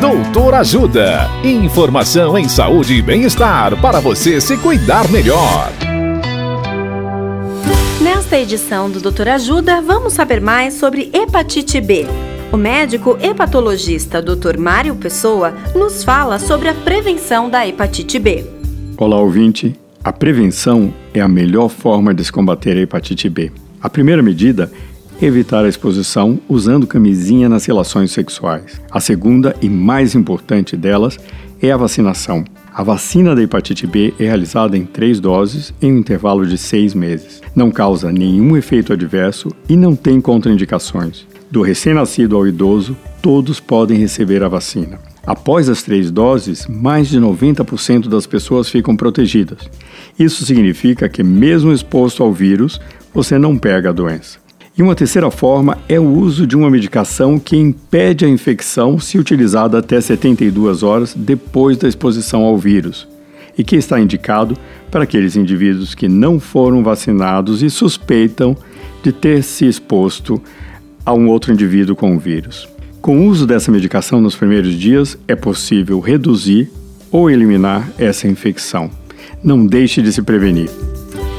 Doutor Ajuda. Informação em saúde e bem-estar para você se cuidar melhor. Nesta edição do Doutor Ajuda, vamos saber mais sobre hepatite B. O médico hepatologista Dr. Mário Pessoa nos fala sobre a prevenção da hepatite B. Olá, ouvinte. A prevenção é a melhor forma de se combater a hepatite B. A primeira medida é evitar a exposição usando camisinha nas relações sexuais. A segunda e mais importante delas é a vacinação. A vacina da hepatite B é realizada em três doses em um intervalo de seis meses. Não causa nenhum efeito adverso e não tem contraindicações. Do recém-nascido ao idoso, todos podem receber a vacina. Após as três doses, mais de 90% das pessoas ficam protegidas. Isso significa que, mesmo exposto ao vírus, você não pega a doença. E uma terceira forma é o uso de uma medicação que impede a infecção se utilizada até 72 horas depois da exposição ao vírus, e que está indicado para aqueles indivíduos que não foram vacinados e suspeitam de ter se exposto a um outro indivíduo com o vírus. Com o uso dessa medicação nos primeiros dias, é possível reduzir ou eliminar essa infecção. Não deixe de se prevenir.